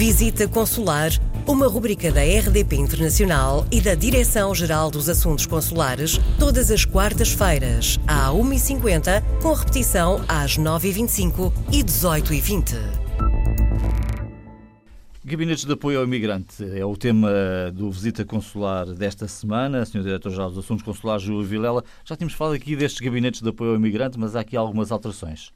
Visita Consular, uma rubrica da RDP Internacional e da Direção-Geral dos Assuntos Consulares, todas as quartas-feiras, à 1h50, com repetição às 9h25 e 18h20. Gabinetes de apoio ao imigrante é o tema do Visita Consular desta semana. Sr. Diretor-Geral dos Assuntos Consulares, Júlio Vilela, já tínhamos falado aqui destes gabinetes de apoio ao imigrante, mas há aqui algumas alterações.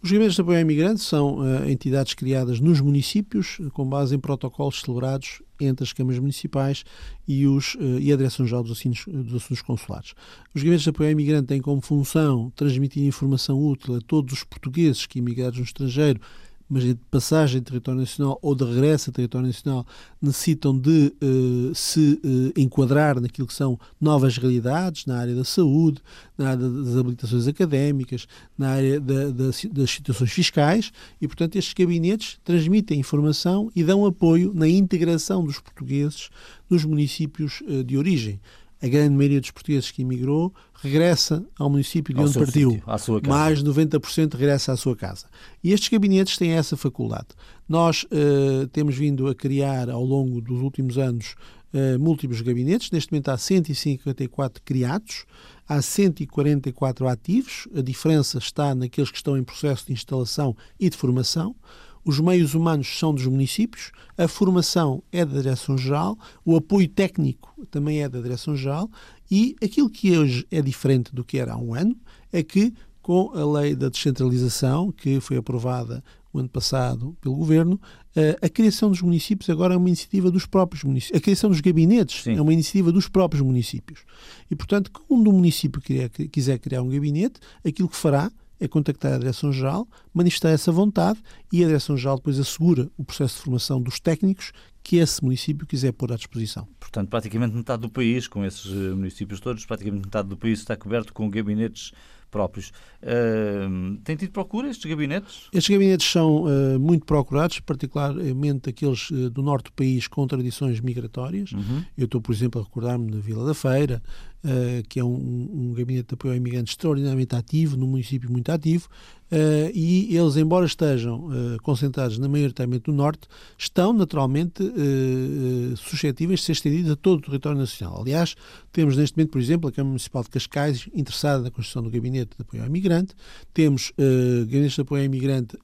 Os gabinetes de apoio ao imigrante são uh, entidades criadas nos municípios, com base em protocolos celebrados entre as câmaras municipais e, os, uh, e a Direção-Geral dos, dos Assuntos Consulares. Os gabinetes de apoio ao imigrante têm como função transmitir informação útil a todos os portugueses que imigrados no estrangeiro mas de passagem de território nacional ou de regresso a território nacional necessitam de uh, se uh, enquadrar naquilo que são novas realidades na área da saúde, na área das habilitações académicas, na área da, da, das situações fiscais e, portanto, estes gabinetes transmitem informação e dão apoio na integração dos portugueses nos municípios uh, de origem a grande maioria dos portugueses que emigrou regressa ao município de ao onde partiu. Sítio, à sua casa. Mais de 90% regressa à sua casa. E estes gabinetes têm essa faculdade. Nós uh, temos vindo a criar, ao longo dos últimos anos, uh, múltiplos gabinetes. Neste momento há 154 criados, há 144 ativos. A diferença está naqueles que estão em processo de instalação e de formação. Os meios humanos são dos municípios, a formação é da Direção-Geral, o apoio técnico também é da Direção-Geral e aquilo que hoje é diferente do que era há um ano é que, com a lei da descentralização, que foi aprovada o ano passado pelo Governo, eh, a criação dos municípios agora é uma iniciativa dos próprios municípios. A criação dos gabinetes Sim. é uma iniciativa dos próprios municípios. E, portanto, quando um município quiser criar um gabinete, aquilo que fará é contactar a Direção-Geral, manifestar essa vontade e a Direção-Geral depois assegura o processo de formação dos técnicos que esse município quiser pôr à disposição. Portanto, praticamente metade do país, com esses eh, municípios todos, praticamente metade do país está coberto com gabinetes próprios. Uh, tem tido procura estes gabinetes? Estes gabinetes são uh, muito procurados, particularmente aqueles uh, do norte do país com tradições migratórias. Uhum. Eu estou, por exemplo, a recordar-me da Vila da Feira, que é um, um, gabinete de apoio ao imigrante extraordinariamente ativo, num município muito ativo, Uh, e eles, embora estejam uh, concentrados na maioritariamente no norte, estão naturalmente uh, suscetíveis de ser estendidos a todo o território nacional. Aliás, temos neste momento, por exemplo, a Câmara Municipal de Cascais interessada na construção do gabinete de apoio ao imigrante, temos gabinetes de apoio ao imigrante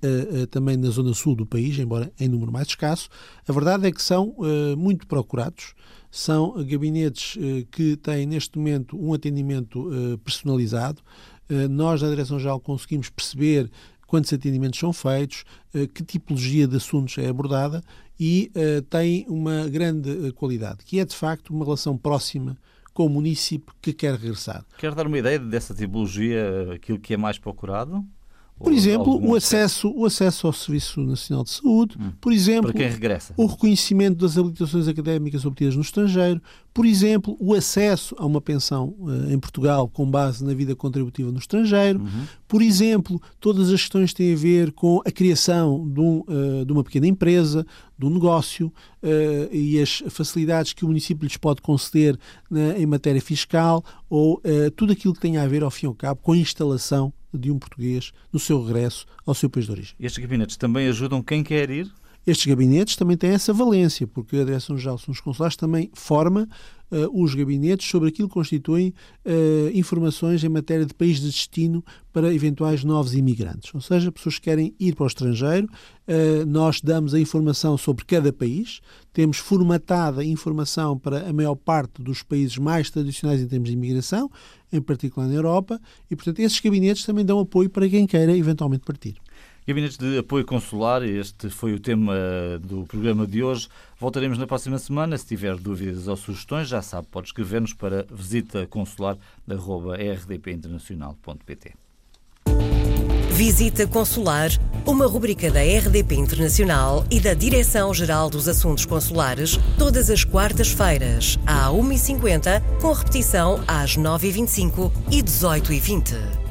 também na zona sul do país, embora em número mais escasso. A verdade é que são muito procurados, são gabinetes que têm neste momento um atendimento personalizado, eh, nós, na Direção-Geral, conseguimos perceber quantos atendimentos são feitos, eh, que tipologia de assuntos é abordada e tem uma grande qualidade, que é de facto uma relação próxima com o município que quer regressar. Quer dar uma ideia dessa tipologia, aquilo que é mais procurado? Por exemplo, o acesso, o acesso ao Serviço Nacional de Saúde, hum. por exemplo, o reconhecimento das habilitações académicas obtidas no estrangeiro, por exemplo, o acesso a uma pensão uh, em Portugal com base na vida contributiva no estrangeiro, uhum. por exemplo, todas as questões que têm a ver com a criação de, um, uh, de uma pequena empresa, de um negócio uh, e as facilidades que o município lhes pode conceder em matéria fiscal ou tudo aquilo que tenha a ver, ao fim e ao cabo, com a instalação de um português no seu regresso ao seu país de origem. Estes gabinetes também ajudam quem quer ir? Estes gabinetes também têm essa valência, porque a Direção-Geral dos Consulares também forma uh, os gabinetes sobre aquilo que constituem uh, informações em matéria de país de destino para eventuais novos imigrantes. Ou seja, pessoas que querem ir para o estrangeiro, uh, nós damos a informação sobre cada país, temos formatada a informação para a maior parte dos países mais tradicionais em termos de imigração, em particular na Europa, e, portanto, esses gabinetes também dão apoio para quem queira eventualmente partir. Gabinetes de apoio consular, este foi o tema do programa de hoje. Voltaremos na próxima semana. Se tiver dúvidas ou sugestões, já sabe, pode escrever-nos para visitaconsular.rdpinternacional.pt. Visita Consular, uma rubrica da RDP Internacional e da Direção-Geral dos Assuntos Consulares, todas as quartas-feiras, à 1h50, com repetição às 9h25 e 18h20.